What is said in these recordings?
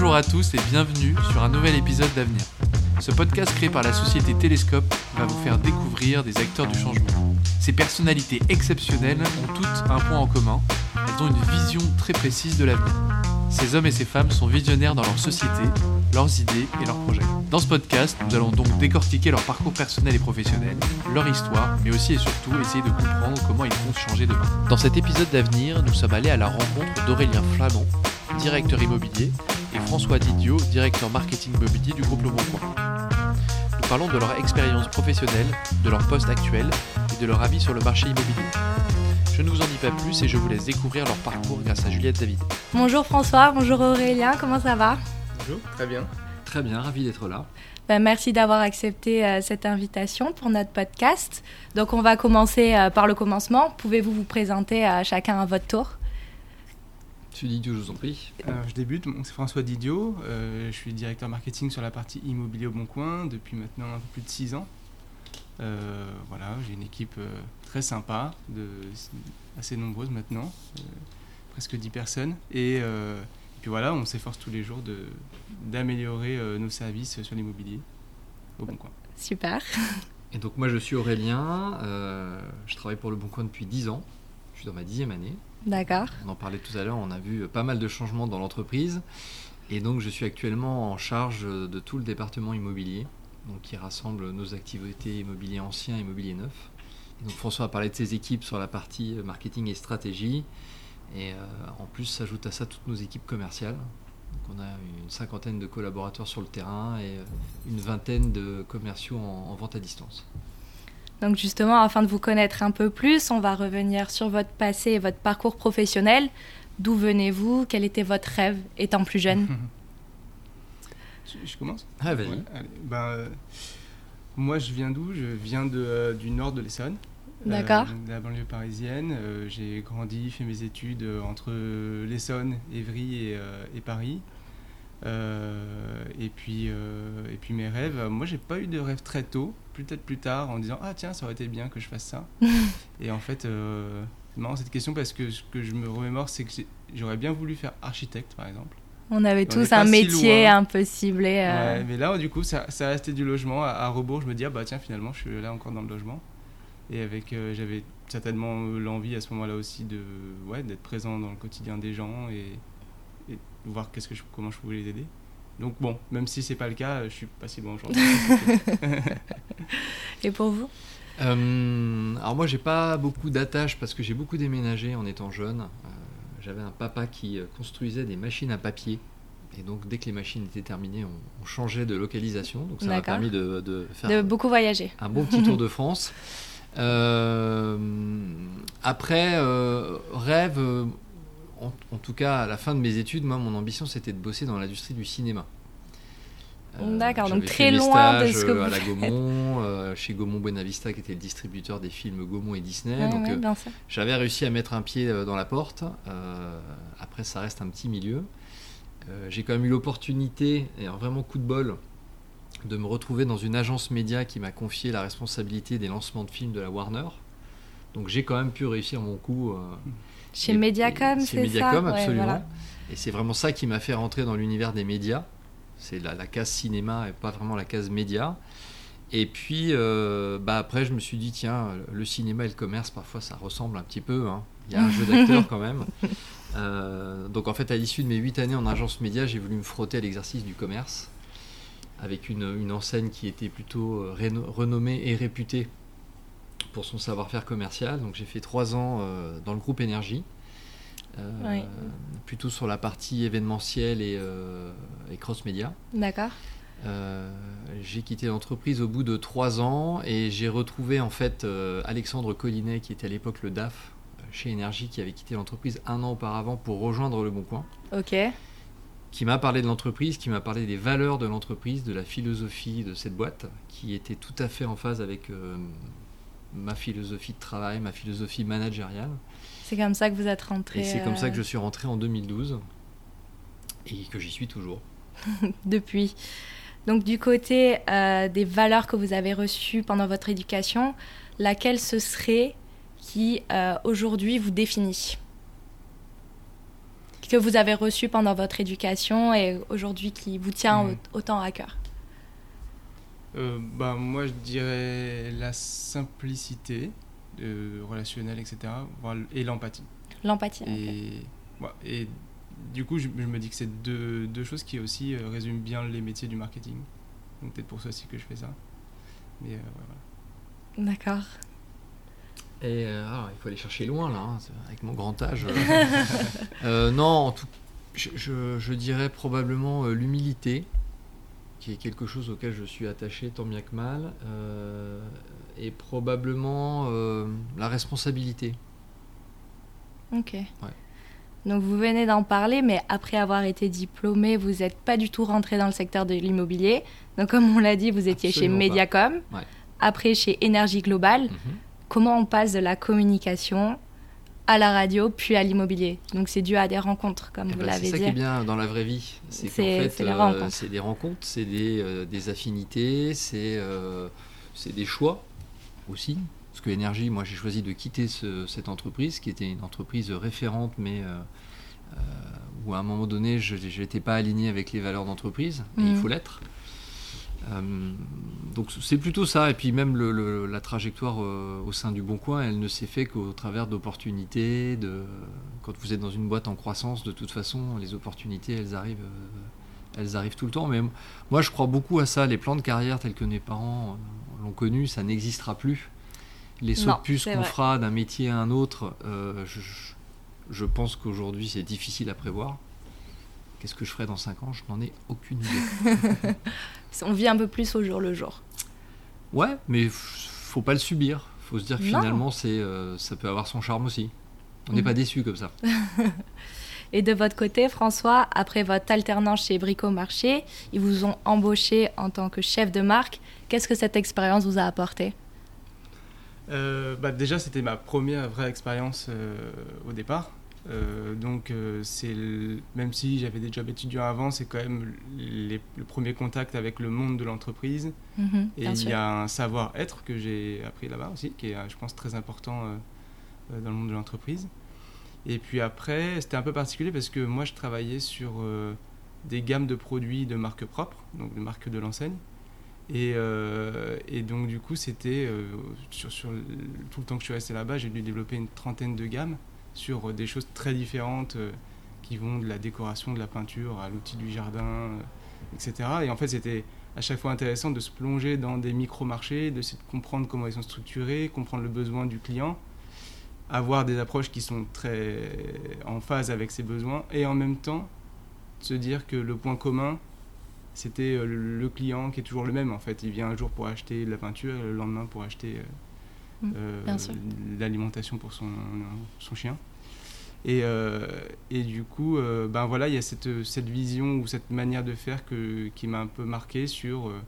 Bonjour à tous et bienvenue sur un nouvel épisode d'Avenir. Ce podcast créé par la société Télescope va vous faire découvrir des acteurs du changement. Ces personnalités exceptionnelles ont toutes un point en commun, elles ont une vision très précise de l'avenir. Ces hommes et ces femmes sont visionnaires dans leur société, leurs idées et leurs projets. Dans ce podcast, nous allons donc décortiquer leur parcours personnel et professionnel, leur histoire, mais aussi et surtout essayer de comprendre comment ils vont changer demain. Dans cet épisode d'avenir, nous sommes allés à la rencontre d'Aurélien Flamand, directeur immobilier, François Didio, directeur marketing immobilier du groupe Le Bon Coin. Nous parlons de leur expérience professionnelle, de leur poste actuel et de leur avis sur le marché immobilier. Je ne vous en dis pas plus et je vous laisse découvrir leur parcours grâce à Juliette David. Bonjour François, bonjour Aurélien, comment ça va? Bonjour, très bien. Très bien, ravi d'être là. Ben, merci d'avoir accepté euh, cette invitation pour notre podcast. Donc on va commencer euh, par le commencement. Pouvez-vous vous présenter à chacun à votre tour? Monsieur Didio, je vous en prie. Alors, je débute, Bon, c'est François Didio, euh, je suis directeur marketing sur la partie immobilier au Bon Coin depuis maintenant un peu plus de 6 ans. Euh, voilà, j'ai une équipe euh, très sympa, de, assez nombreuse maintenant, euh, presque 10 personnes. Et, euh, et puis voilà, on s'efforce tous les jours de, d'améliorer euh, nos services sur l'immobilier au Bon Coin. Super. Et donc moi je suis Aurélien, euh, je travaille pour Le Bon Coin depuis 10 ans, je suis dans ma dixième année. D'accord. On en parlait tout à l'heure, on a vu pas mal de changements dans l'entreprise. Et donc je suis actuellement en charge de tout le département immobilier, donc qui rassemble nos activités immobilier ancien et immobilier neuf. François a parlé de ses équipes sur la partie marketing et stratégie. Et euh, en plus s'ajoute à ça toutes nos équipes commerciales. On a une cinquantaine de collaborateurs sur le terrain et euh, une vingtaine de commerciaux en vente à distance. Donc justement, afin de vous connaître un peu plus, on va revenir sur votre passé et votre parcours professionnel. D'où venez-vous? Quel était votre rêve étant plus jeune? Je, je commence? Ah vas-y. Ouais. Ben, euh, moi, je viens d'où? Je viens de, euh, du nord de l'Essonne. D'accord. Euh, de la banlieue parisienne. Euh, j'ai grandi, fait mes études euh, entre l'Essonne, Évry et, euh, et Paris. Euh, et, puis, euh, et puis mes rêves, moi j'ai pas eu de rêve très tôt, peut-être plus tard en disant ah tiens ça aurait été bien que je fasse ça. et en fait, euh, c'est marrant cette question parce que ce que je me remémore c'est que j'aurais bien voulu faire architecte par exemple. On avait tous un si métier loin. un peu ciblé. euh, Ouais, mais là, du coup, ça, ça restait du logement. À, à rebours, je me dis, ah bah tiens, finalement, je suis là encore dans le logement. Et avec, euh, j'avais certainement l'envie à ce moment-là aussi de, ouais, d'être présent dans le quotidien des gens et, et voir qu'est-ce que je, comment je pouvais les aider. Donc bon, même si c'est pas le cas, je suis pas si loin aujourd'hui. Et pour vous Euh, alors moi j'ai pas beaucoup d'attaches parce que j'ai beaucoup déménagé en étant jeune. Euh, J'avais un papa qui euh, construisait des machines à papier. Et donc dès que les machines étaient terminées, on, on changeait de localisation. Donc ça m'a permis de, de faire De beaucoup voyager. un bon petit tour de France. Euh, après, euh, rêve, euh, en, en tout cas à la fin de mes études, moi mon ambition c'était de bosser dans l'industrie du cinéma. D'accord, donc très loin de ce que euh, à vous la faites. Gaumont, euh, chez Gaumont Buenavista qui était le distributeur des films Gaumont et Disney. Ouais, donc ouais, euh, bien sûr. j'avais réussi à mettre un pied euh, dans la porte. Euh, après, ça reste un petit milieu. Euh, J'ai quand même eu l'opportunité, et un vraiment coup de bol, de me retrouver dans une agence média qui m'a confié la responsabilité des lancements de films de la Warner. Donc j'ai quand même pu réussir mon coup. euh, Chez et- Mediacom, c'est Chez Mediacom, ça Ouais, absolument. voilà. Et c'est vraiment ça qui m'a fait rentrer dans l'univers des médias. C'est la, la case cinéma et pas vraiment la case média. Et puis, euh, bah après, je me suis dit, tiens, le cinéma et le commerce, parfois, ça ressemble un petit peu. hein. Il y a un jeu d'acteurs quand même. Euh, donc, en fait, à l'issue de mes huit années en agence média, j'ai voulu me frotter à l'exercice du commerce avec une, une enseigne qui était plutôt renommée et réputée pour son savoir-faire commercial. Donc, j'ai fait trois ans euh, dans le groupe Énergie. Euh, Oui. plutôt sur la partie événementielle et, euh, et cross-média. D'accord. Euh, j'ai quitté l'entreprise au bout de trois ans et j'ai retrouvé en fait euh, Alexandre Collinet qui était à l'époque le DAF chez Énergie qui avait quitté l'entreprise un an auparavant pour rejoindre Le Bon Coin Ok. qui m'a parlé de l'entreprise, qui m'a parlé des valeurs de l'entreprise, de la philosophie de cette boîte qui était tout à fait en phase avec euh, ma philosophie de travail, ma philosophie managériale. C'est comme ça que vous êtes rentré. Et c'est comme ça euh, que je suis rentré en 2012 et que j'y suis toujours. depuis. Donc du côté euh, des valeurs que vous avez reçues pendant votre éducation, laquelle ce serait qui euh, aujourd'hui vous définit? Que vous avez reçu pendant votre éducation et aujourd'hui qui vous tient Mhm. autant à cœur Euh, bah, moi, je dirais la simplicité euh, relationnelle, etc. Et l'empathie. L'empathie. Et, ouais, et du coup, je, je me dis que c'est deux, deux choses qui aussi euh, résument bien les métiers du marketing. Donc peut-être pour ça aussi que je fais ça. Mais euh, ouais, voilà. D'accord. Et euh, alors, il faut aller chercher loin là, hein, avec mon grand âge. non, en tout, je, je- je dirais probablement euh, l'humilité, qui est quelque chose auquel je suis attaché tant bien que mal, euh, et probablement euh, la responsabilité. Ok. Donc vous venez d'en parler, mais après avoir été diplômé, vous n'êtes pas du tout rentré dans le secteur de l'immobilier. Donc comme on l'a dit, vous étiez Absolument chez. Mediacom, Ouais. après chez Énergie Globale. Mhm. Comment on passe de la communication à la radio, puis à l'immobilier Donc c'est dû à des rencontres, comme Eh vous ben, l'avez c'est ça dit. qui est bien dans la vraie vie. C'est qu'en fait, c'est euh, c'est des rencontres, c'est des, euh, des affinités, c'est euh, c'est des choix aussi. Parce que Énergie, moi j'ai choisi de quitter ce- cette entreprise qui était une entreprise référente, mais où à un moment donné je n'étais pas aligné avec les valeurs d'entreprise, et il Mhm. faut l'être. Euh, donc c'est plutôt ça, et puis même le- le- la trajectoire euh, au sein du Bon Coin, elle ne s'est fait qu'au travers d'opportunités. De... Quand vous êtes dans une boîte en croissance, de toute façon, les opportunités, elles arrivent, euh, elles arrivent tout le temps. Mais moi, je crois beaucoup à ça. Les plans de carrière tels que mes parents l'ont connu, ça n'existera plus. Les sauts de puce qu'on fera d'un métier à un autre, euh, je- je pense qu'aujourd'hui, c'est difficile à prévoir. Qu'est-ce que je ferai dans 5 ans? Je n'en ai aucune idée. On vit un peu plus au jour le jour. Ouais, mais faut pas le subir. Faut se dire que Non. finalement, c'est, euh, ça peut avoir son charme aussi. On n'est Mhm. pas déçu comme ça. Et de votre côté, François, après votre alternance chez Brico Marché, ils vous ont embauché en tant que chef de marque. Qu'est-ce que cette expérience vous a apporté? Euh, bah, déjà, c'était ma première vraie expérience euh, au départ. Euh, donc, euh, c'est même si j'avais des jobs étudiants avant, c'est quand même les- le premier contact avec le monde de l'entreprise. Mhm, Et il y a un savoir-être que j'ai appris là-bas aussi, qui est, euh, je pense, très important euh, dans le monde de l'entreprise. Et puis après, c'était un peu particulier parce que moi, je travaillais sur des gammes de produits de marque propre, donc de marque de l'enseigne. Et, euh, et donc, du coup, c'était euh, sur, tout le temps que je suis resté là-bas, j'ai dû développer une trentaine de gammes sur euh, des choses très différentes euh, qui vont de la décoration, de la peinture à l'outil du jardin, euh, etc. Et en fait, c'était à chaque fois intéressant de se plonger dans des micro-marchés, de comprendre comment ils sont structurés, comprendre le besoin du client, avoir des approches qui sont très en phase avec ses besoins et en même temps se dire que le point commun c'était le client qui est toujours le même en fait. Il vient un jour pour acheter de la peinture et le lendemain pour acheter l'alimentation pour son, son chien. Et, euh, et du coup, euh, ben voilà, il y a cette, cette vision ou cette manière de faire que, qui m'a un peu marqué sur euh,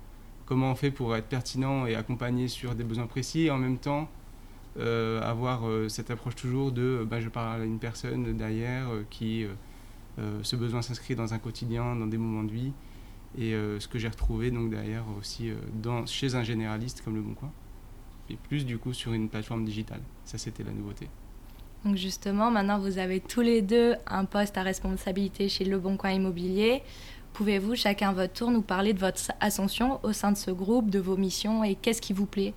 comment on fait pour être pertinent et accompagner sur des besoins précis et en même temps euh, avoir euh, cette approche toujours de ben, je parle à une personne derrière euh, qui, euh, euh, ce besoin s'inscrit dans un quotidien, dans des moments de vie et euh, ce que j'ai retrouvé donc derrière aussi euh, dans, chez un généraliste comme Le Bon Coin et plus du coup sur une plateforme digitale. Ça c'était la nouveauté. Donc justement, maintenant vous avez tous les deux un poste à responsabilité chez Le Bon Coin Immobilier. Pouvez-vous chacun à votre tour nous parler de votre ascension au sein de ce groupe, de vos missions et qu'est-ce qui vous plaît?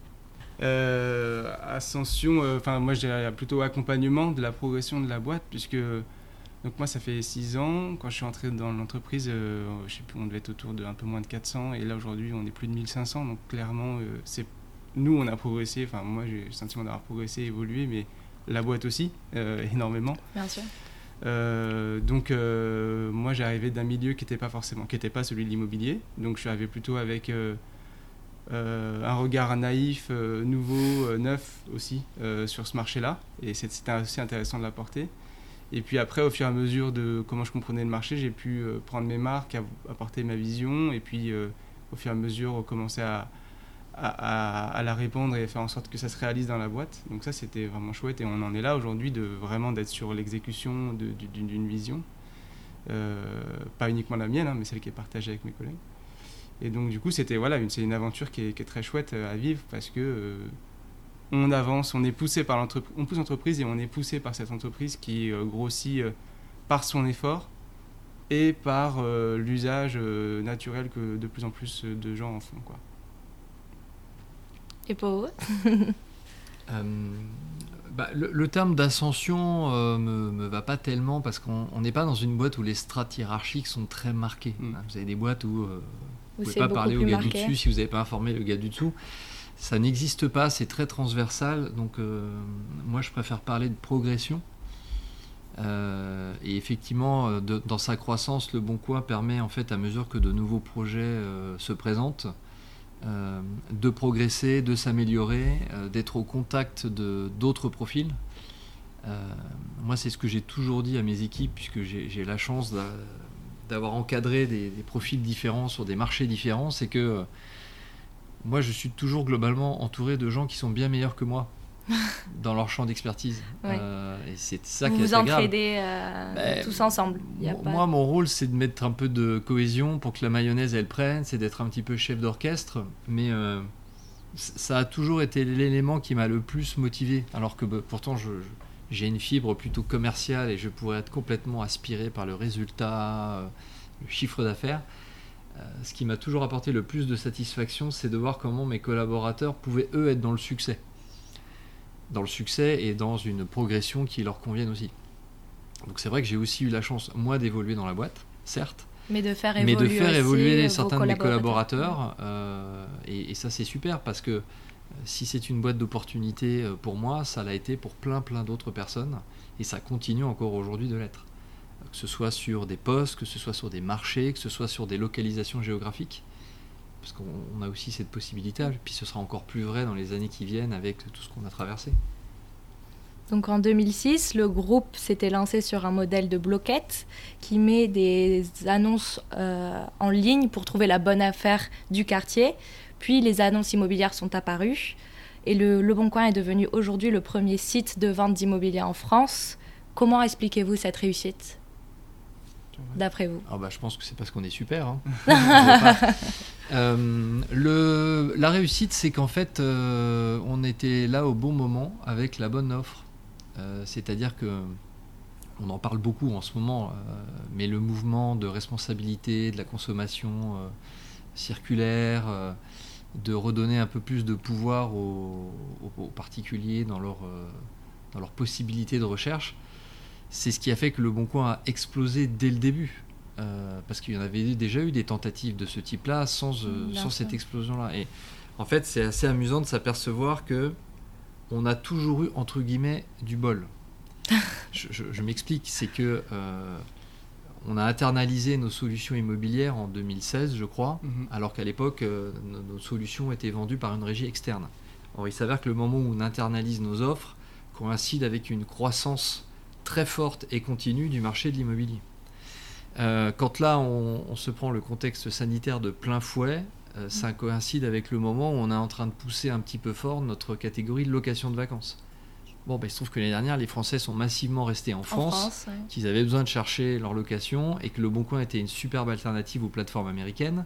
Euh, ascension, euh, enfin moi je dirais plutôt accompagnement de la progression de la boîte puisque donc moi ça fait 6 ans, quand je suis entré dans l'entreprise, euh, je sais plus, on devait être autour de un peu moins de 400 et là aujourd'hui on est plus de 1500 donc clairement c'est nous on a progressé, enfin moi j'ai le sentiment d'avoir progressé, évolué mais la boîte aussi euh, énormément. Bien sûr. Euh, donc euh, moi j'ai arrivé d'un milieu qui n'était pas forcément, qui n'était pas celui de l'immobilier. Donc je suis arrivé plutôt avec un regard naïf, nouveau, neuf aussi sur ce marché-là. Et c'était aussi intéressant de l'apporter. Et puis après, au fur et à mesure de comment je comprenais le marché, j'ai pu prendre mes marques, apporter ma vision, et puis au fur et à mesure commencer à, à, la répondre et faire en sorte que ça se réalise dans la boîte. Donc ça, c'était vraiment chouette, et on en est là aujourd'hui de vraiment d'être sur l'exécution d'une vision. Euh, pas uniquement la mienne, hein, mais celle qui est partagée avec mes collègues. Et donc du coup, c'était voilà, c'est une aventure qui est, très chouette euh, à vivre parce que euh, on avance, on est poussé par l'entreprise, on pousse l'entreprise et on est poussé par cette entreprise qui grossit par son effort et par l'usage naturel que de plus en plus de gens en font. Quoi. Et pour vous Euh, bah, le, le terme d'ascension euh, me, me va pas tellement parce qu'on on n'est pas dans une boîte où les strates hiérarchiques sont très marquées. Mm. Vous avez des boîtes où euh, Ou vous pouvez c'est pas parler au gars du dessus si vous n'avez pas informé le gars du dessous. Ça n'existe pas, c'est très transversal. Donc euh, moi je préfère parler de progression. Euh, et effectivement, de- dans sa croissance, le Bon Coin permet en fait à mesure que de nouveaux projets euh, se présentent, euh, de progresser, de s'améliorer, euh, d'être au contact de d'autres profils. Euh, moi, c'est ce que j'ai toujours dit à mes équipes, puisque j'ai la chance d'a- d'avoir encadré des, des profils différents sur des marchés différents, c'est que moi, je suis toujours globalement entouré de gens qui sont bien meilleurs que moi dans leur champ d'expertise. Ouais. Euh, et c'est ça Vous qui est vous entraidez euh, Ben, tous ensemble. Y a Mo- pas- Moi, mon rôle, c'est de mettre un peu de cohésion pour que la mayonnaise, elle prenne, c'est d'être un petit peu chef d'orchestre, mais euh, ça a toujours été l'élément qui m'a le plus motivé, alors que bah, pourtant, je- j'ai une fibre plutôt commerciale et je pourrais être complètement aspiré par le résultat, euh, le chiffre d'affaires. Euh, ce qui m'a toujours apporté le plus de satisfaction, c'est de voir comment mes collaborateurs pouvaient, eux, être dans le succès. Dans le succès et dans une progression qui leur convienne aussi. Donc c'est vrai que j'ai aussi eu la chance, moi, d'évoluer dans la boîte, certes, Mais de faire mais évoluer, de faire aussi évoluer vos certains de mes collaborateurs. euh, et, et ça, c'est super parce que euh, si c'est une boîte d'opportunités euh, pour moi, ça l'a été pour plein, plein d'autres personnes. Et ça continue encore aujourd'hui de l'être. Que ce soit sur des postes, que ce soit sur des marchés, que ce soit sur des localisations géographiques. Parce qu'on on a aussi cette possibilité. Et puis ce sera encore plus vrai dans les années qui viennent avec tout ce qu'on a traversé. Donc en 2006, le groupe s'était lancé sur un modèle de bloquette qui met des annonces euh, en ligne pour trouver la bonne affaire du quartier. Puis les annonces immobilières sont apparues et le Le Bon Coin est devenu aujourd'hui le premier site de vente d'immobilier en France. Comment expliquez-vous cette réussite? D'après vous Ah bah, je pense que c'est parce qu'on est super. hein. Euh, le, la réussite, c'est qu'en fait, euh, on était là au bon moment avec la bonne offre. Euh, C'est-à-dire que on en parle beaucoup en ce moment, euh, mais le mouvement de responsabilité de la consommation euh, circulaire, euh, de redonner un peu plus de pouvoir aux, aux- aux particuliers dans leur, euh, dans leur possibilité de recherche, c'est ce qui a fait que le Bon Coin a explosé dès le début. Euh, parce qu'il y en avait déjà eu des tentatives de ce type-là sans, euh, sans cette explosion-là. Et en fait, c'est assez amusant de s'apercevoir que on a toujours eu entre guillemets du bol. je je- je m'explique, c'est que euh, on a internalisé nos solutions immobilières en 2016, je crois, Mhm. alors qu'à l'époque, euh, nos, nos solutions étaient vendues par une régie externe. Or, il s'avère que le moment où on internalise nos offres coïncide avec une croissance très forte et continue du marché de l'immobilier. Euh, quand là, on, on se prend le contexte sanitaire de plein fouet, euh, ça coïncide avec le moment où on est en train de pousser un petit peu fort notre catégorie de location de vacances. Bon, ben, il se trouve que l'année dernière, les Français sont massivement restés en en France France ouais. qu'ils avaient besoin de chercher leur location et que le Bon Coin était une superbe alternative aux plateformes américaines.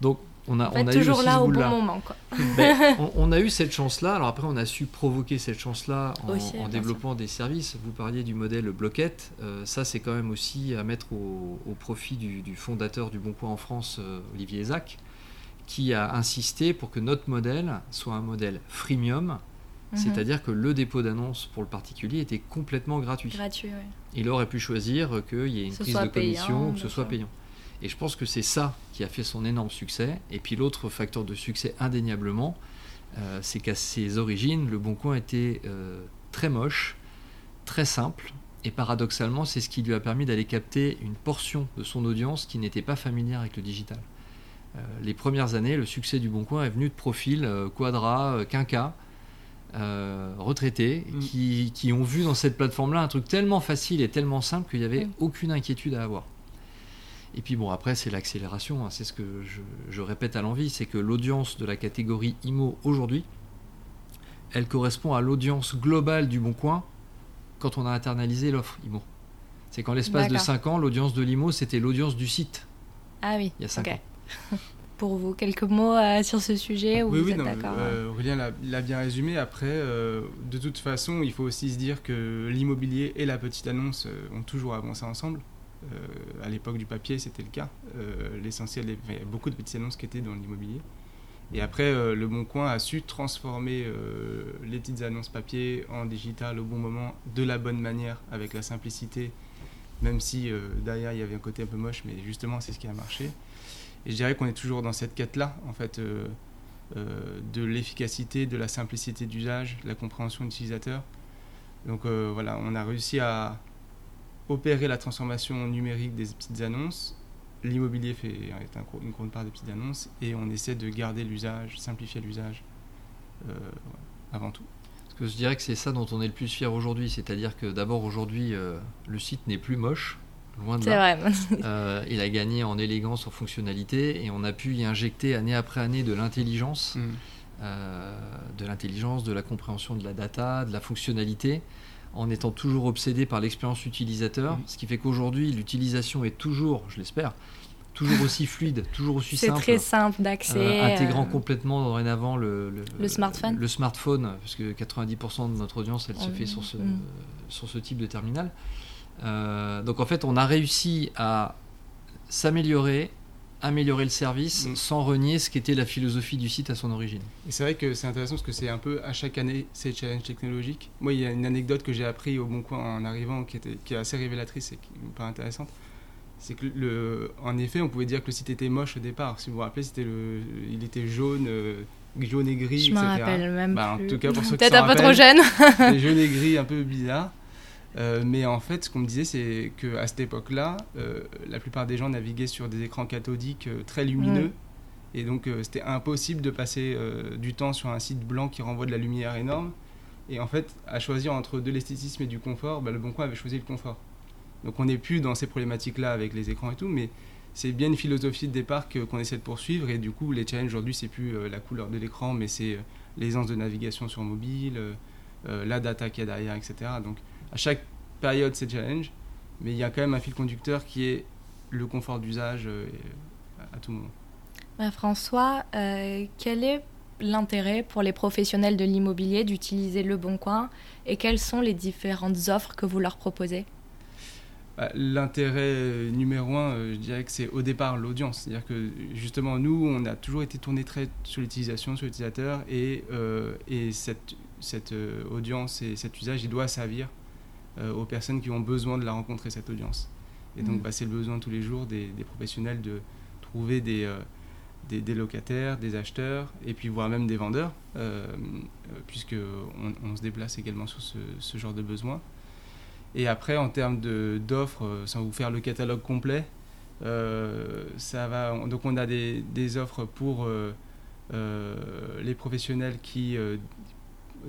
Donc on a, on eu toujours aussi là au bon bout-là. moment. Quoi. Ben, on, on a eu cette chance-là. Alors après, on a su provoquer cette chance-là en, Aussi, en bien développant des services. Vous parliez du modèle bloquette. Euh, ça, c'est quand même aussi à mettre au, au profit du, du fondateur du Bon Coin en France, euh, Olivier Zac, qui a insisté pour que notre modèle soit un modèle freemium. Mhm. C'est-à-dire que le dépôt d'annonce pour le particulier était complètement gratuit. Gratuit. Il aurait pu choisir qu'il y ait une ce prise de commission payant, ou que ce soit sûr. payant. Et je pense que c'est ça qui a fait son énorme succès. Et puis l'autre facteur de succès indéniablement, euh, c'est qu'à ses origines, le Bon Coin était euh, très moche, très simple. Et paradoxalement, c'est ce qui lui a permis d'aller capter une portion de son audience qui n'était pas familière avec le digital. Euh, les premières années, le succès du Bon Coin est venu de profils quadra, quinca, euh, retraités, Mm. qui, qui ont vu dans cette plateforme-là un truc tellement facile et tellement simple qu'il n'y avait Mm. aucune inquiétude à avoir. Et puis bon, après, c'est l'accélération, hein, c'est ce que je, je répète à l'envie, c'est que l'audience de la catégorie IMO aujourd'hui, elle correspond à l'audience globale du Bon Coin quand on a internalisé l'offre IMO. C'est qu'en l'espace de D'accord. 5 ans, l'audience de l'IMO, c'était l'audience du site. Ah oui. Il y a cinq ok. ans. pour vous Quelques mots euh, sur ce sujet Oui, vous oui, êtes non, d'accord euh, Aurélien l'a- l'a bien résumé. Après, euh, de toute façon, il faut aussi se dire que l'immobilier et la petite annonce euh, ont toujours avancé ensemble. Euh, à l'époque du papier, c'était le cas. Euh, L'essentiel, il y a beaucoup de petites annonces qui étaient dans l'immobilier. Et après, euh, Le Bon Coin a su transformer les petites annonces papier en digital au bon moment, de la bonne manière, avec la simplicité, même si derrière il y avait un côté un peu moche, mais justement c'est ce qui a marché. Et je dirais qu'on est toujours dans cette quête-là, en fait, de l'efficacité, de la simplicité d'usage, de la compréhension utilisateur. Donc euh, voilà, on a réussi à opérer la transformation numérique des petites annonces. L'immobilier fait est un une grande part des petites annonces et on essaie de garder l'usage, simplifier l'usage euh, avant tout. Parce que je dirais que c'est ça dont on est le plus fier aujourd'hui. C'est-à-dire que d'abord aujourd'hui, euh, le site n'est plus moche, loin de C'est là. vrai. Euh, il a gagné en élégance, en fonctionnalité, et on a pu y injecter année après année de l'intelligence, euh, de l'intelligence, de la compréhension de la data, de la fonctionnalité, en étant toujours obsédé par l'expérience utilisateur, Mhm. ce qui fait qu'aujourd'hui l'utilisation est toujours, je l'espère, toujours aussi fluide, toujours aussi C'est simple. très simple d'accès. Euh, intégrant euh, complètement dorénavant le, Le smartphone. le smartphone, parce que 90% de notre audience, elle se Oh, fait sur ce, mm. sur ce type de terminal. Euh, donc en fait, on a réussi à s'améliorer, améliorer le service, Mm. sans renier ce qu'était la philosophie du site à son origine. Et c'est vrai que c'est intéressant parce que c'est un peu à chaque année ces challenges technologiques. Moi, il y a une anecdote que j'ai appris au Bon Coin en arrivant qui, était, qui est assez révélatrice et qui me paraît intéressante. C'est que, le, en effet, on pouvait dire que le site était moche au départ. Si vous vous rappelez, c'était le, il était jaune, euh, jaune et gris, Je me etc. rappelle même Bah, en plus. tout cas, pour ceux qui Peut-être un peu trop jeune. des jaunes et gris un peu bizarres. Euh, mais en fait, ce qu'on me disait, c'est qu'à cette époque-là, euh, la plupart des gens naviguaient sur des écrans cathodiques euh, très lumineux. Et donc, c'était impossible de passer du temps sur un site blanc qui renvoie de la lumière énorme. Et en fait, à choisir entre de l'esthétisme et du confort, bah, le Bon Coin avait choisi le confort. Donc, on n'est plus dans ces problématiques-là avec les écrans et tout, mais c'est bien une philosophie de départ qu'on essaie de poursuivre. Et du coup, les challenges aujourd'hui, c'est plus la couleur de l'écran, mais c'est l'aisance de navigation sur mobile, la data qu'il y a derrière, etc. Donc, à chaque période, c'est challenge, mais il y a quand même un fil conducteur qui est le confort d'usage euh, à- tout moment. Bah, François, euh, quel est l'intérêt pour les professionnels de l'immobilier d'utiliser Le Bon Coin et quelles sont les différentes offres que vous leur proposez? Bah, L'intérêt numéro un, euh, je dirais que c'est au départ l'audience. C'est-à-dire que justement, nous, on a toujours été tourné très sur l'utilisation, sur l'utilisateur, et, euh, et cette, cette euh, audience et cet usage, il doit servir euh, aux personnes qui ont besoin de la rencontrer, cette audience. Et donc, Mhm. bah, c'est le besoin tous les jours des, des professionnels de trouver des, euh, des, des locataires, des acheteurs, et puis voire même des vendeurs, euh, euh, puisque on, se déplace également sur ce, ce genre de besoin. Et après, en termes d'offres, euh, sans vous faire le catalogue complet, euh, ça va. on- donc, on a des, des offres pour euh, euh, les professionnels qui euh,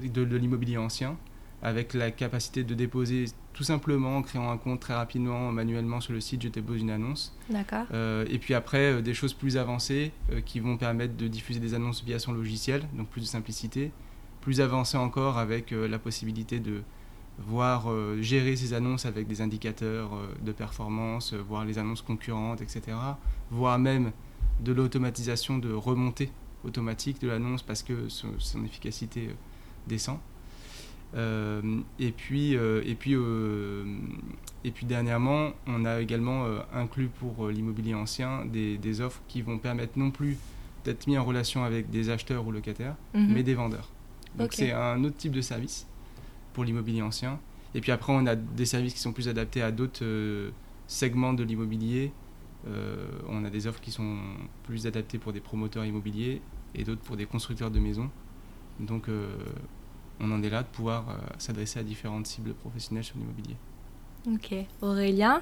de, de l'immobilier ancien, avec la capacité de déposer tout simplement en créant un compte très rapidement, manuellement sur le site, je dépose une annonce. D'accord Euh, et puis après, euh, des choses plus avancées euh, qui vont permettre de diffuser des annonces via son logiciel, donc plus de simplicité. Plus avancé encore avec la possibilité de voir gérer ces annonces avec des indicateurs de performance, voir les annonces concurrentes, etc. Voire même de l'automatisation de remontée automatique de l'annonce parce que son, son efficacité descend. Euh, et puis, euh, et, puis, euh, et puis dernièrement, on a également inclus pour l'immobilier ancien des, des offres qui vont permettre non plus d'être mis en relation avec des acheteurs ou locataires, Mhm. mais des vendeurs. Donc c'est un autre type de service pour l'immobilier ancien. Et puis après, on a des services qui sont plus adaptés à d'autres euh, segments de l'immobilier. Euh, on a des offres qui sont plus adaptées pour des promoteurs immobiliers et d'autres pour des constructeurs de maisons. Donc euh, on en est là de pouvoir euh, s'adresser à différentes cibles professionnelles sur l'immobilier. Ok. Aurélien,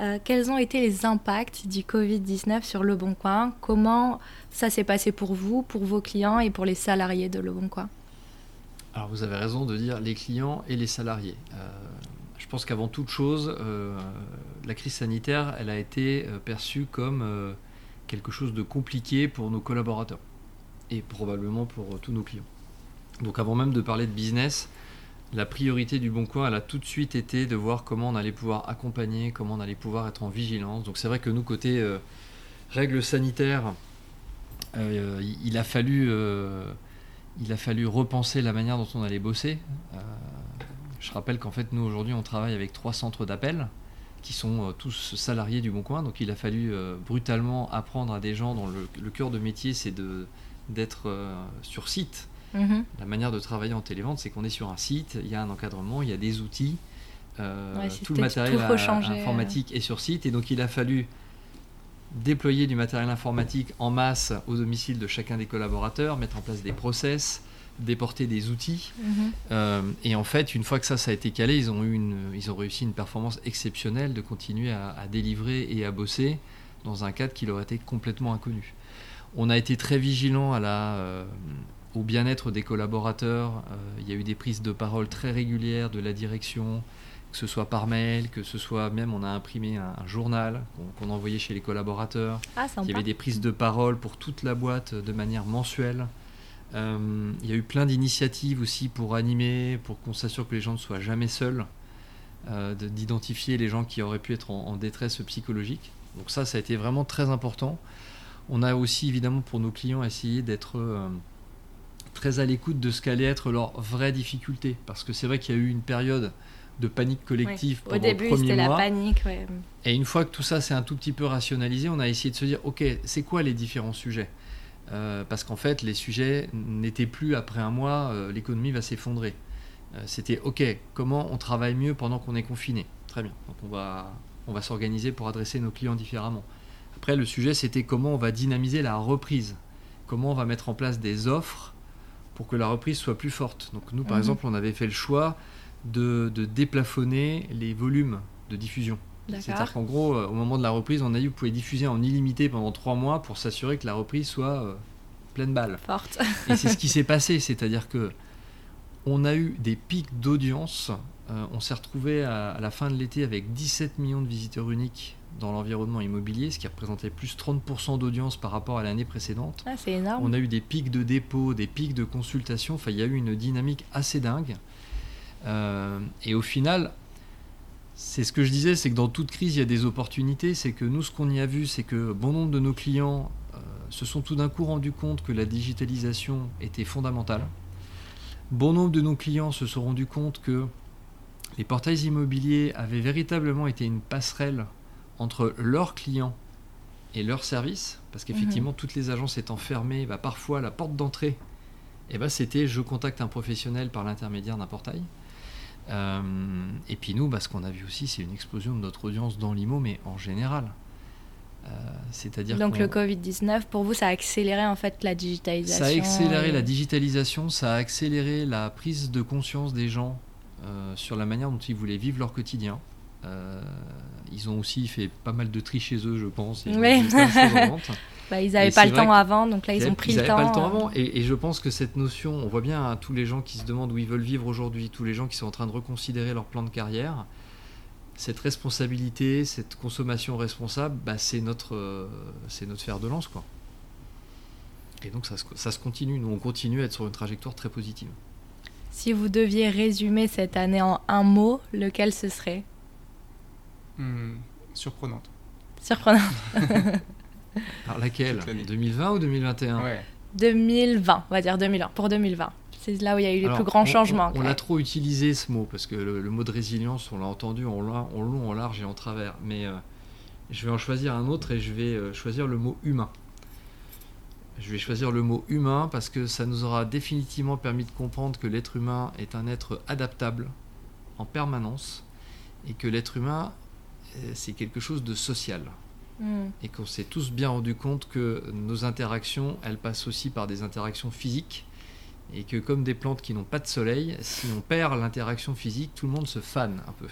euh, quels ont été les impacts du Covid-19 sur Le Bon Coin? Comment ça s'est passé pour vous, pour vos clients et pour les salariés de Le Bon Coin? Alors vous avez raison de dire les clients et les salariés. Euh, je pense qu'avant toute chose, euh, la crise sanitaire, elle a été perçue comme euh, quelque chose de compliqué pour nos collaborateurs et probablement pour euh, tous nos clients. Donc avant même de parler de business, la priorité du Bon Coin, elle a tout de suite été de voir comment on allait pouvoir accompagner, comment on allait pouvoir être en vigilance. Donc c'est vrai que nous, côté euh, règles sanitaires, euh, il, a fallu, euh, il a fallu repenser la manière dont on allait bosser. Je rappelle qu'en fait, nous aujourd'hui, on travaille avec trois centres d'appel qui sont tous salariés du Bon Coin. Donc il a fallu brutalement apprendre à des gens dont le, cœur de métier, c'est d'être sur site. Mhm. La manière de travailler en télévente, c'est qu'on est sur un site, il y a un encadrement, il y a des outils. tout le matériel informatique est sur site et donc il a fallu déployer du matériel informatique en masse au domicile de chacun des collaborateurs, mettre en place des process, déporter des outils. Mhm. Euh, et en fait, une fois que ça, ça a été calé, ils ont, eu une, ils ont réussi une performance exceptionnelle de continuer à, délivrer et à bosser dans un cadre qui leur était complètement inconnu. On a été très vigilant à la, euh, au bien-être des collaborateurs. Euh, il y a eu des prises de parole très régulières de la direction, que ce soit par mail, que ce soit même, on a imprimé un, journal qu'on a envoyé chez les collaborateurs. Ah, il y avait des prises de parole pour toute la boîte de manière mensuelle. Euh, il y a eu plein d'initiatives aussi pour animer, pour qu'on s'assure que les gens ne soient jamais seuls, euh, d'identifier les gens qui auraient pu être en, détresse psychologique. Donc ça, ça a été vraiment très important. On a aussi évidemment pour nos clients essayé d'être euh, très à l'écoute de ce qu'allait être leurs vraies difficultés. Parce que c'est vrai qu'il y a eu une période de panique collective Au début, c'était la panique. Et une fois que tout ça s'est un tout petit peu rationalisé, on a essayé de se dire, ok, c'est quoi les différents sujets? Euh, Parce qu'en fait, les sujets n'étaient plus après un mois, euh, l'économie va s'effondrer. Euh, c'était, ok, comment on travaille mieux pendant qu'on est confiné? Très bien. Donc on va, on va s'organiser pour adresser nos clients différemment. Après, le sujet, c'était comment on va dynamiser la reprise? Comment on va mettre en place des offres pour que la reprise soit plus forte. Donc nous, par mhm. exemple, on avait fait le choix de, déplafonner les volumes de diffusion. C'est-à-dire qu'en gros, euh, au moment de la reprise, on a dit vous pouvez diffuser en illimité pendant trois mois pour s'assurer que la reprise soit euh, pleine balle. Forte. Et c'est ce qui s'est passé, c'est-à-dire que on a eu des pics d'audience. Euh, on s'est retrouvé à, la fin de l'été avec 17 millions de visiteurs uniques dans l'environnement immobilier, ce qui représentait plus 30% d'audience par rapport à l'année précédente. Ah, c'est énorme. On a eu des pics de dépôt, des pics de consultation. Enfin, il y a eu une dynamique assez dingue. Euh, et au final, c'est ce que je disais, c'est que dans toute crise, il y a des opportunités. C'est que nous, ce qu'on y a vu, c'est que bon nombre de nos clients euh, se sont tout d'un coup rendus compte que la digitalisation était fondamentale. Bon nombre de nos clients se sont rendus compte que les portails immobiliers avaient véritablement été une passerelle entre leurs clients et leurs services, parce qu'effectivement, mhm. toutes les agences étant fermées, bah, parfois la porte d'entrée, eh ben, c'était je contacte un professionnel par l'intermédiaire d'un portail. Euh, et puis nous, bah, ce qu'on a vu aussi, c'est une explosion de notre audience dans l'IMO, mais en général. Euh, c'est-à-dire Donc le Covid-19, pour vous, ça a accéléré en fait la digitalisation Ça a accéléré la digitalisation, ça a accéléré la prise de conscience des gens euh, sur la manière dont ils voulaient vivre leur quotidien. Ils ont aussi fait pas mal de tri chez eux, je pense. oui. Bah, ils n'avaient pas le temps avant, donc là ils, ont pris le temps. Pas le temps avant, et, je pense que cette notion, on voit bien hein, tous les gens qui se demandent où ils veulent vivre aujourd'hui, tous les gens qui sont en train de reconsidérer leur plan de carrière, cette responsabilité, cette consommation responsable, bah, c'est notre, euh, c'est notre fer de lance, quoi. Et donc ça, ça se continue, nous on continue à être sur une trajectoire très positive. Si vous deviez résumer cette année en un mot, lequel ce serait? Hmm, Surprenante. Surprenante. Alors laquelle 2020 ou 2021 2020, on va dire 2020, pour 2020. C'est là où il y a eu les plus grands changements. On, a trop utilisé ce mot, parce que le, mot de résilience, on l'a entendu en, long, en large et en travers. Mais euh, je vais en choisir un autre et je vais euh, choisir le mot humain. Je vais choisir le mot humain parce que ça nous aura définitivement permis de comprendre que l'être humain est un être adaptable en permanence et que l'être humain, c'est quelque chose de social. Mm. Et qu'on s'est tous bien rendu compte que nos interactions, elles passent aussi par des interactions physiques. Et que comme des plantes qui n'ont pas de soleil, si on perd l'interaction physique, tout le monde se fane un peu.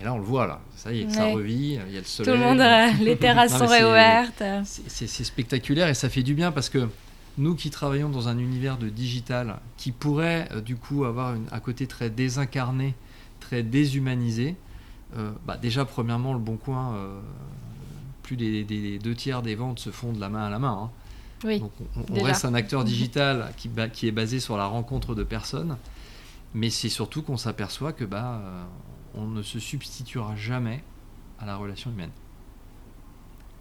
Et là, on le voit, là. Ça y est, ça revit, il y a le soleil. Tout le monde, euh, les terrasses sont réouvertes. C'est spectaculaire et ça fait du bien parce que nous qui travaillons dans un univers de digital qui pourrait euh, du coup avoir un côté très désincarné, très déshumanisé, euh, bah, déjà premièrement le Bon Coin plus des, deux tiers des ventes se font de la main à la main. Hein. Donc on, reste un acteur digital qui, qui, est basé sur la rencontre de personnes, mais c'est surtout qu'on s'aperçoit que bah, euh, on ne se substituera jamais à la relation humaine.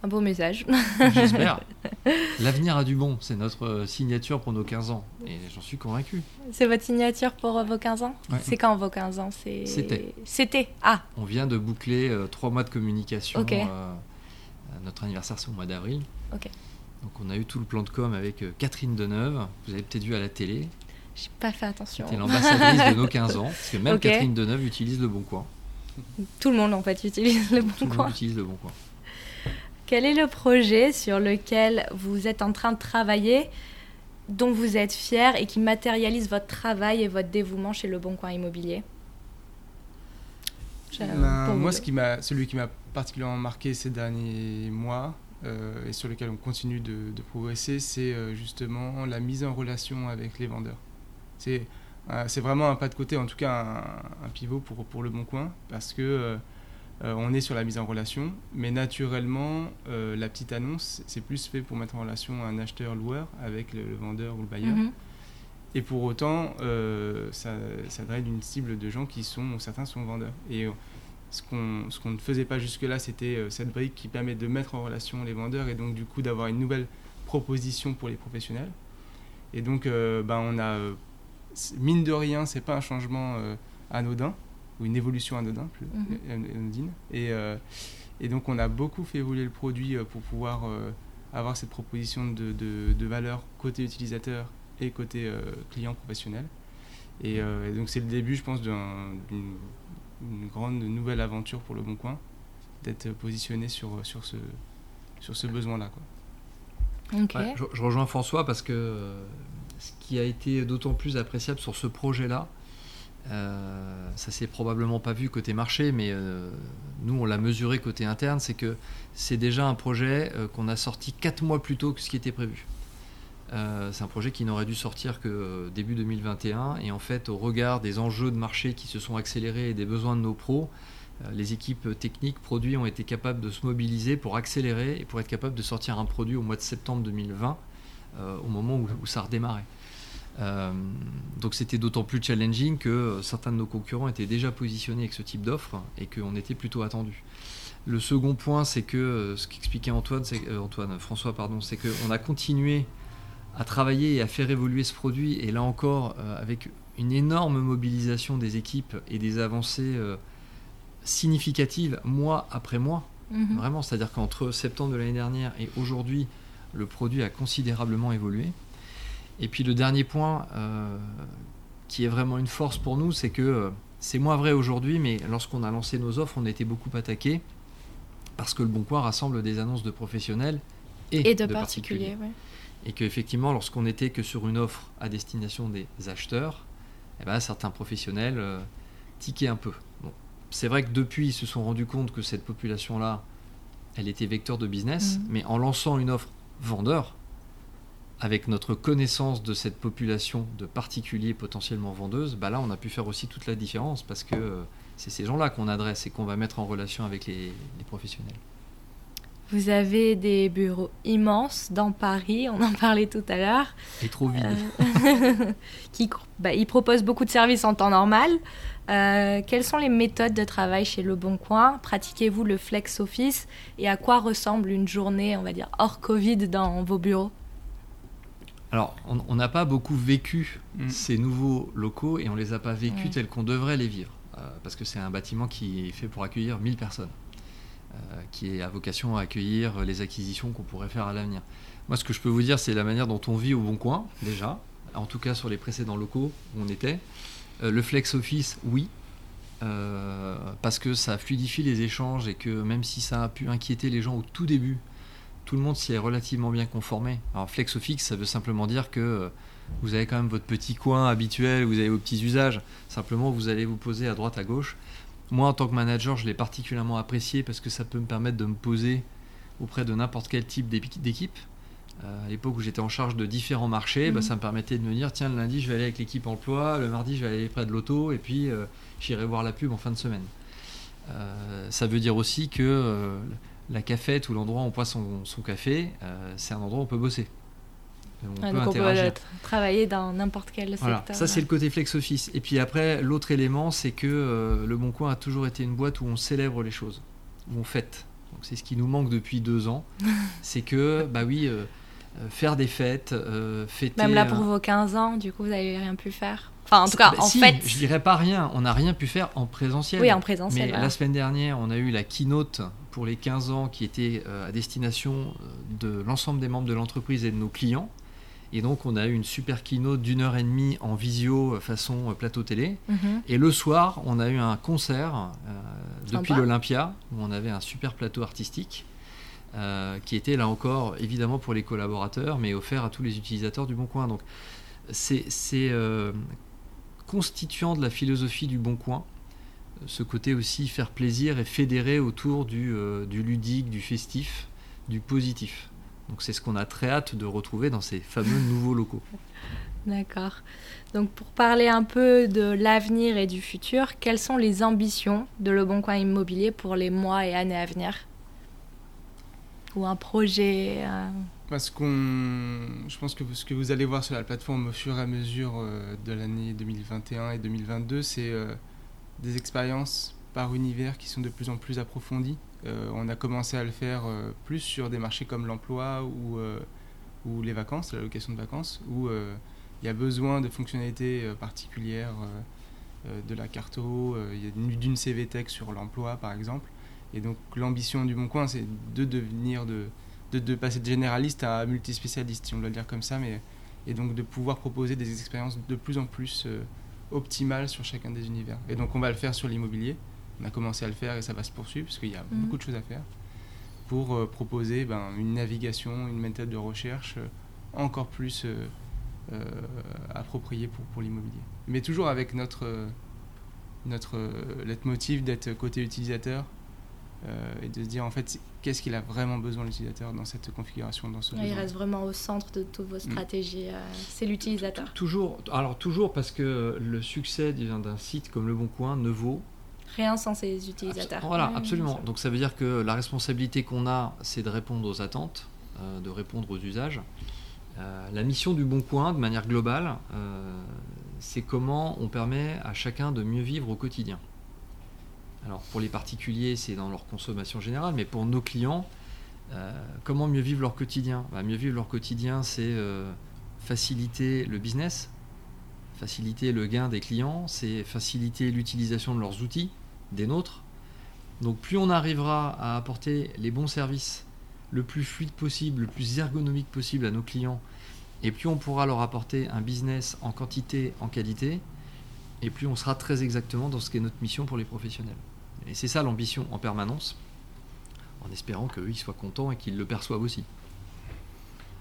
Un beau message. J'espère. L'avenir a du bon, c'est notre euh, signature pour nos 15 ans. Et j'en suis convaincu. C'est votre signature pour euh, vos 15 ans? Ouais. C'est quand vos 15 ans? C'était. C'était. Ah, On vient de boucler euh, trois mois de communication. Ok. euh, notre anniversaire, c'est au mois d'avril. Ok. Donc on a eu tout le plan de com avec euh, Catherine Deneuve. Vous avez peut-être vu à la télé. j'ai pas fait attention. C'était l'ambassadrice de nos 15 ans. Parce que même. Catherine Deneuve utilise le Bon Coin. Tout le monde en fait utilise le Tout bon le coin. monde utilise le Bon Coin. Quel est le projet sur lequel vous êtes en train de travailler, dont vous êtes fier et qui matérialise votre travail et votre dévouement chez Le Bon Coin Immobilier? Ben, pour moi, ce qui celui qui m'a particulièrement marqué ces derniers mois euh, et sur lequel on continue de, de progresser, c'est euh, justement la mise en relation avec les vendeurs. C'est, euh, vraiment un pas de côté, en tout cas un, un pivot pour, pour le Bon Coin, parce que euh, on est sur la mise en relation, mais naturellement, euh, la petite annonce, c'est plus fait pour mettre en relation un acheteur-loueur avec le, le vendeur ou le bailleur. Mhm. Et pour autant, euh, ça, ça draine une cible de gens qui sont, certains sont vendeurs. Et ce qu'on ne faisait pas jusque-là, c'était cette brique qui permet de mettre en relation les vendeurs et donc du coup d'avoir une nouvelle proposition pour les professionnels. Et donc, ben, on a, mine de rien, c'est pas un changement anodin ou une évolution anodin, plus Mhm. anodine. Et, euh, et donc, on a beaucoup fait évoluer le produit euh, pour pouvoir euh, avoir cette proposition de, de, de valeur côté utilisateur et côté euh, client professionnel. Et, euh, et donc c'est le début, je pense, d'un- d'une une grande nouvelle aventure pour le Bon Coin, d'être positionné sur, sur ce, sur ce besoin-là. quoi. Ok. Ouais, je, je rejoins François parce que ce qui a été d'autant plus appréciable sur ce projet-là, euh, ça s'est probablement pas vu côté marché, mais euh, nous on l'a mesuré côté interne, c'est que c'est déjà un projet euh, qu'on a sorti 4 mois plus tôt que ce qui était prévu. Euh, c'est un projet qui n'aurait dû sortir que début 2021 et en fait au regard des enjeux de marché qui se sont accélérés et des besoins de nos pros, les équipes techniques produits ont été capables de se mobiliser pour accélérer et pour être capables de sortir un produit au mois de septembre 2020 euh, au moment où, où ça redémarrait. Euh, donc c'était d'autant plus challenging que euh, certains de nos concurrents étaient déjà positionnés avec ce type d'offre et qu'on était plutôt attendu. Le second point, c'est que euh, ce qu'expliquait Antoine, c'est- Antoine, François, pardon, c'est qu'on a continué à travailler et à faire évoluer ce produit, et là encore, euh, avec une énorme mobilisation des équipes et des avancées euh, significatives mois après mois. Mhm. Vraiment, c'est-à-dire qu'entre septembre de l'année dernière et aujourd'hui, le produit a considérablement évolué. Et puis le dernier point, euh, qui est vraiment une force pour nous, c'est que euh, c'est moins vrai aujourd'hui, mais lorsqu'on a lancé nos offres, on a été beaucoup attaqué parce que le Bon Coin rassemble des annonces de professionnels et, Et de, particuliers, ouais. et qu'effectivement, lorsqu'on n'était que sur une offre à destination des acheteurs, eh ben, certains professionnels euh, tiquaient un peu. Bon, c'est vrai que depuis, ils se sont rendus compte que cette population-là, elle était vecteur de business, Mhm. mais en lançant une offre vendeur, avec notre connaissance de cette population de particuliers potentiellement vendeuses, bah là, on a pu faire aussi toute la différence parce que euh, c'est ces gens-là qu'on adresse et qu'on va mettre en relation avec les, les professionnels. Vous avez des bureaux immenses dans Paris, on en parlait tout à l'heure. Et trop vide. Euh, qui bah, ils proposent beaucoup de services en temps normal. Euh, quelles sont les méthodes de travail chez Le Bon Coin? Pratiquez-vous le flex office? Et à quoi ressemble une journée, on va dire, hors Covid dans vos bureaux? Alors, on n'a pas beaucoup vécu Mm. ces nouveaux locaux et on les a pas vécus tels qu'on devrait les vivre. Euh, parce que c'est un bâtiment qui est fait pour accueillir 1000 personnes, euh, qui est à vocation à accueillir les acquisitions qu'on pourrait faire à l'avenir. Moi, ce que je peux vous dire, c'est la manière dont on vit au Bon Coin, déjà, en tout cas sur les précédents locaux où on était. Euh, le flex office, oui, euh, parce que ça fluidifie les échanges et que même si ça a pu inquiéter les gens au tout début, tout le monde s'y est relativement bien conformé. Alors flex office, ça veut simplement dire que euh, vous avez quand même votre petit coin habituel, vous avez vos petits usages, simplement vous allez vous poser à droite à gauche. Moi en tant que manager, je l'ai particulièrement apprécié parce que ça peut me permettre de me poser auprès de n'importe quel type d'équipe. Euh, à l'époque où j'étais en charge de différents marchés, bah, Mhm. ça me permettait de me dire tiens le lundi je vais aller avec l'équipe emploi, le mardi je vais aller près de l'auto et puis euh, j'irai voir la pub en fin de semaine. Euh, ça veut dire aussi que la cafette ou l'endroit où on boit son, son café, euh, c'est un endroit où on peut bosser. On Ah, peut donc on peut travailler dans n'importe quel Voilà, secteur. ça c'est le côté flex office. Et puis après, l'autre élément, c'est que euh, le Bon Coin a toujours été une boîte où on célèbre les choses, où on fête. Donc c'est ce qui nous manque depuis deux ans. c'est que, bah oui, euh, faire des fêtes, fêter. Même là pour vos 15 ans, du coup, vous n'avez rien pu faire? Enfin, en tout cas, Bah, en si, fait. Je dirais pas rien. On n'a rien pu faire en présentiel. Oui, en présentiel. Mais voilà. la semaine dernière, on a eu la keynote pour les 15 ans qui était euh, à destination euh, de l'ensemble des membres de l'entreprise et de nos clients. Et donc, on a eu une super keynote d'une heure et demie en visio euh, façon plateau télé. Mhm. Et le soir, on a eu un concert euh, depuis l'Olympia où on avait un super plateau artistique euh, qui était là encore évidemment pour les collaborateurs, mais offert à tous les utilisateurs du Bon Coin. Donc, c'est c'est, euh, constituant de la philosophie du Bon Coin, ce côté aussi faire plaisir et fédérer autour du, euh, du ludique, du festif, du positif. Donc c'est ce qu'on a très hâte de retrouver dans ces fameux nouveaux locaux. D'accord. Donc pour parler un peu de l'avenir et du futur, quelles sont les ambitions de Le Bon Coin Immobilier pour les mois et années à venir? Ou un projet euh, Parce qu'on, je pense que ce que vous allez voir sur la plateforme au fur et à mesure euh, de l'année 2021 et 2022, c'est euh, des expériences par univers qui sont de plus en plus approfondies. Euh, on a commencé à le faire euh, plus sur des marchés comme l'emploi ou, euh, ou les vacances, la location de vacances, où il y a besoin de fonctionnalités particulières de la carto, d'une CVTech sur l'emploi par exemple. Et donc l'ambition du Bon Coin, c'est de devenir de, de, de passer de généraliste à multispécialiste, si on doit le dire comme ça, mais, et donc de pouvoir proposer des expériences de plus en plus optimales sur chacun des univers. Et donc on va le faire sur l'immobilier. On a commencé à le faire et ça va se poursuivre parce qu'il y a Mhm. beaucoup de choses à faire pour euh, proposer ben, une navigation, une méthode de recherche euh, encore plus euh, appropriée pour, pour l'immobilier. Mais toujours avec notre, notre leitmotiv d'être côté utilisateur euh, et de se dire en fait qu'est-ce qu'il a vraiment besoin l'utilisateur dans cette configuration, dans ce Il besoin. reste vraiment au centre de toutes Mm. vos stratégies. euh, c'est l'utilisateur. Toujours, alors toujours parce que le succès d'un site comme Le Bon Coin ne vaut Rien sans ces utilisateurs. Voilà, Ouais, absolument. Donc ça veut dire que la responsabilité qu'on a, c'est de répondre aux attentes, euh, de répondre aux usages. Euh, la mission du Bon Coin, de manière globale, euh, c'est comment on permet à chacun de mieux vivre au quotidien. Alors pour les particuliers, c'est dans leur consommation générale, mais pour nos clients, euh, comment mieux vivre leur quotidien? Bah, Mieux vivre leur quotidien, c'est euh, faciliter le business, faciliter le gain des clients, c'est faciliter l'utilisation de leurs outils, des nôtres. Donc plus on arrivera à apporter les bons services le plus fluide possible, le plus ergonomique possible à nos clients, et plus on pourra leur apporter un business en quantité, en qualité, et plus on sera très exactement dans ce qu'est notre mission pour les professionnels. Et c'est ça l'ambition en permanence, en espérant qu'eux ils soient contents et qu'ils le perçoivent aussi.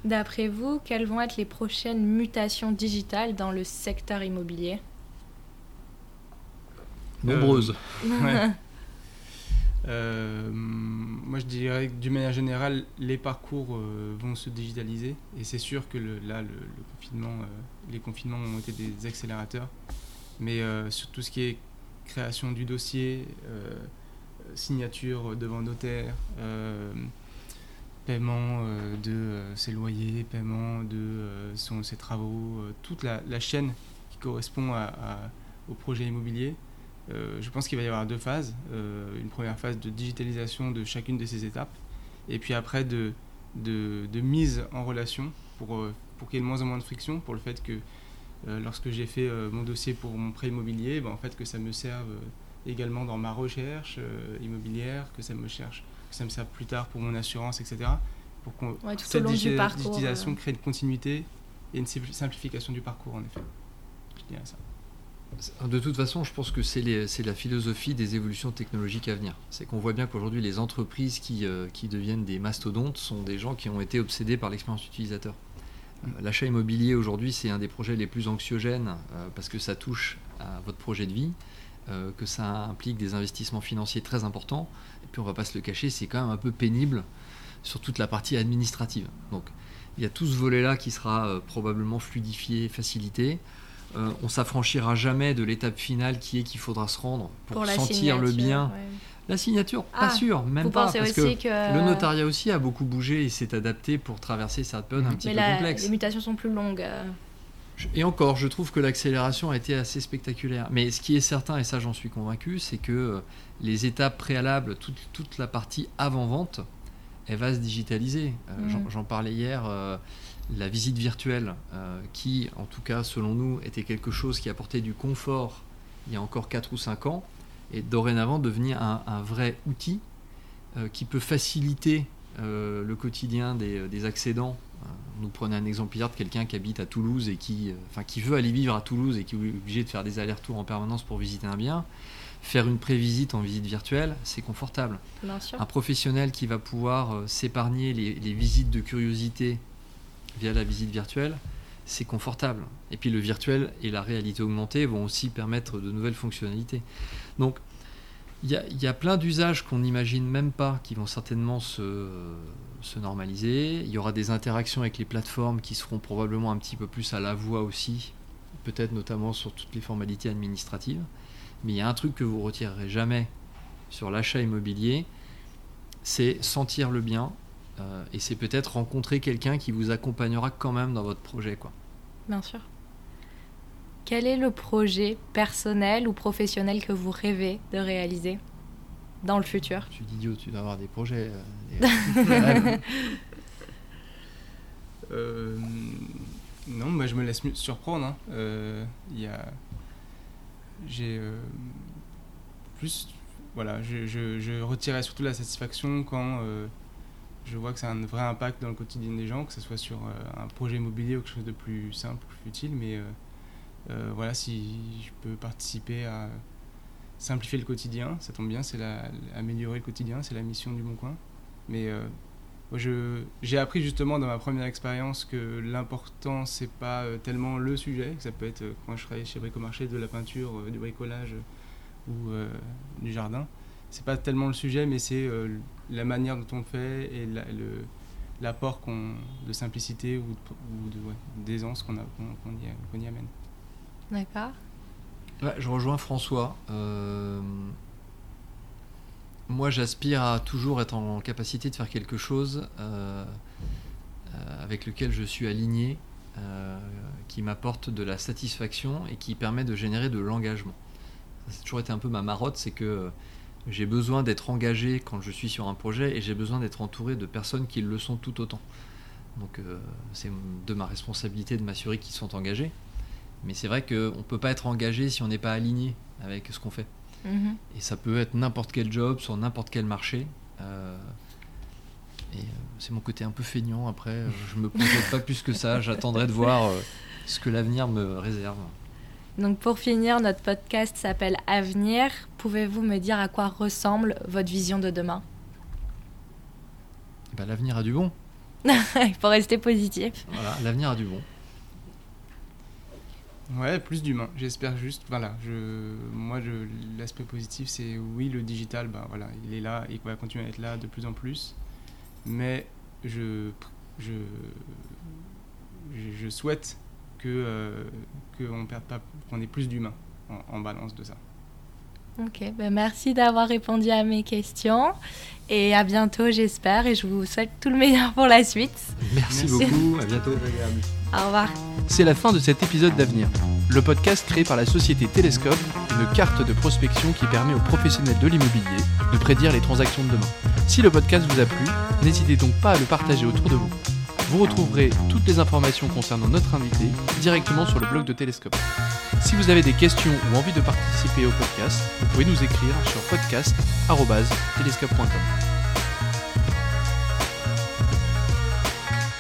D'après vous, quelles vont être les prochaines mutations digitales dans le secteur immobilier? Nombreuses. Ouais. Euh, moi, je dirais que d'une manière générale, les parcours euh, vont se digitaliser. Et c'est sûr que le- là, le, le confinement, euh, les confinements ont été des accélérateurs. Mais euh, sur tout ce qui est création du dossier, euh, signature devant notaire, euh, paiement euh, de ses loyers, paiement de son, ses travaux, toute la, chaîne qui correspond au projet immobilier. Je pense qu'il va y avoir deux phases. Une première phase de digitalisation de chacune de ces étapes, et puis après de, mise en relation pour, pour qu'il y ait de moins en moins de friction, pour le fait que lorsque j'ai fait euh, mon dossier pour mon prêt immobilier, ben, en fait que ça me serve euh, également dans ma recherche euh, immobilière, que ça me cherche, que ça me serve plus tard pour mon assurance, etc. Pour qu'on Ouais, tout au cette long du digita- parcours, digitalisation euh. crée une continuité et une simpli- simplification du parcours, en effet. Je dirais ça. De toute façon, je pense que c'est les- c'est la philosophie des évolutions technologiques à venir. C'est qu'on voit bien qu'aujourd'hui, les entreprises qui, euh, qui deviennent des mastodontes sont des gens qui ont été obsédés par l'expérience utilisateur. L'achat immobilier aujourd'hui, c'est un des projets les plus anxiogènes euh, parce que ça touche à votre projet de vie, euh, que ça implique des investissements financiers très importants. Et puis, on va pas se le cacher, c'est quand même un peu pénible sur toute la partie administrative. Donc, il y a tout ce volet-là qui sera euh, probablement fluidifié, facilité. Euh, on s'affranchira jamais de l'étape finale qui est qu'il faudra se rendre pour, sentir le bien. ouais. La signature, Ah, pas sûr, même pas. parce aussi que que, le notariat aussi a beaucoup bougé et s'est adapté pour traverser cette période un petit mais peu la- complexe. les mutations sont plus longues. euh. Et encore, je trouve que l'accélération a été assez spectaculaire. Mais ce qui est certain, et ça j'en suis convaincu, c'est que euh, les étapes préalables, toute, toute la partie avant-vente, elle va se digitaliser. Euh, Mm. j'en- J'en parlais hier, euh, la visite virtuelle, euh, qui, en tout cas selon nous, était quelque chose qui apportait du confort il y a encore 4 ou 5 ans, et dorénavant devenir un, un vrai outil euh, qui peut faciliter euh, le quotidien des, des accédants. Euh, Nous prenons un exemple hier de quelqu'un qui habite à Toulouse et qui, euh, enfin, qui veut aller vivre à Toulouse et qui est obligé de faire des allers-retours en permanence pour visiter un bien. Faire une prévisite en visite virtuelle, c'est confortable. Bien sûr. Un professionnel qui va pouvoir euh, s'épargner les, les visites de curiosité via la visite virtuelle, c'est confortable. Et puis le virtuel et la réalité augmentée vont aussi permettre de nouvelles fonctionnalités. Donc il y y a plein d'usages qu'on n'imagine même pas qui vont certainement se, se normaliser. Il y aura des interactions avec les plateformes qui seront probablement un petit peu plus à la voix aussi, peut-être notamment sur toutes les formalités administratives. Mais il y a un truc que vous retirerez jamais sur l'achat immobilier, c'est sentir le bien et c'est peut-être rencontrer quelqu'un qui vous accompagnera quand même dans votre projet. Quoi. Bien sûr. Quel est le projet personnel ou professionnel que vous rêvez de réaliser dans le futur? Je suis idiot, tu dois avoir des projets. euh, des-. Euh, non, moi je me laisse surprendre. hein. Euh, Il y a. J'ai. euh, plus. Voilà, je, je, je retirais surtout la satisfaction quand euh, je vois que c'est un vrai impact dans le quotidien des gens, que ce soit sur euh, un projet immobilier ou quelque chose de plus simple, utile. Mais euh, euh, voilà, si je peux participer à simplifier le quotidien, ça tombe bien, c'est améliorer le quotidien, c'est la mission du Bon Coin. Mais j'ai appris justement dans ma première expérience que l'important c'est pas tellement le sujet, que ça peut être quand je travaillais chez Bricomarché de la peinture, du bricolage ou du jardin. C'est pas tellement le sujet, mais c'est euh, la manière dont on le fait et la- le- l'apport qu'on de simplicité ou ou de- ouais, d'aisance qu'on a- qu'on- qu'on y, qu'on y amène. D'accord. Ouais, je rejoins François. Euh, moi, j'aspire à toujours être en capacité de faire quelque chose euh, euh, avec lequel je suis aligné, euh, qui m'apporte de la satisfaction et qui permet de générer de l'engagement. Ça a toujours été un peu ma marotte, c'est que euh, j'ai besoin d'être engagé quand je suis sur un projet et j'ai besoin d'être entouré de personnes qui le sont tout autant. Donc euh, c'est de ma responsabilité de m'assurer qu'ils sont engagés. Mais c'est vrai qu'on ne peut pas être engagé si on n'est pas aligné avec ce qu'on fait. Mhm. Et ça peut être n'importe quel job, sur n'importe quel marché. Euh, et euh, c'est mon côté un peu feignant. Après, je me projette pas plus que ça. J'attendrai de voir ce que l'avenir me réserve. Donc pour finir, notre podcast s'appelle Avenir. Pouvez-vous me dire à quoi ressemble votre vision de demain? Eh ben, l'avenir a du bon. Il faut rester positif. Voilà, l'avenir a du bon. Ouais, plus d'humain. J'espère juste, voilà, je, moi, je, l'aspect positif, c'est oui, le digital, ben voilà, il est là et il va continuer à être là de plus en plus. Mais je, je, je souhaite que euh, qu'on perde pas, qu'on ait plus d'humain en, en balance de ça. Ok, ben merci d'avoir répondu à mes questions. Et à bientôt, j'espère. Et je vous souhaite tout le meilleur pour la suite. Merci, Merci. beaucoup. À bientôt. Au revoir. C'est la fin de cet épisode d'Avenir, le podcast créé par la société Télescope, une carte de prospection qui permet aux professionnels de l'immobilier de prédire les transactions de demain. Si le podcast vous a plu, n'hésitez donc pas à le partager autour de vous. Vous retrouverez toutes les informations concernant notre invité directement sur le blog de Télescope. Si vous avez des questions ou envie de participer au podcast, vous pouvez nous écrire sur podcast.télescope.com.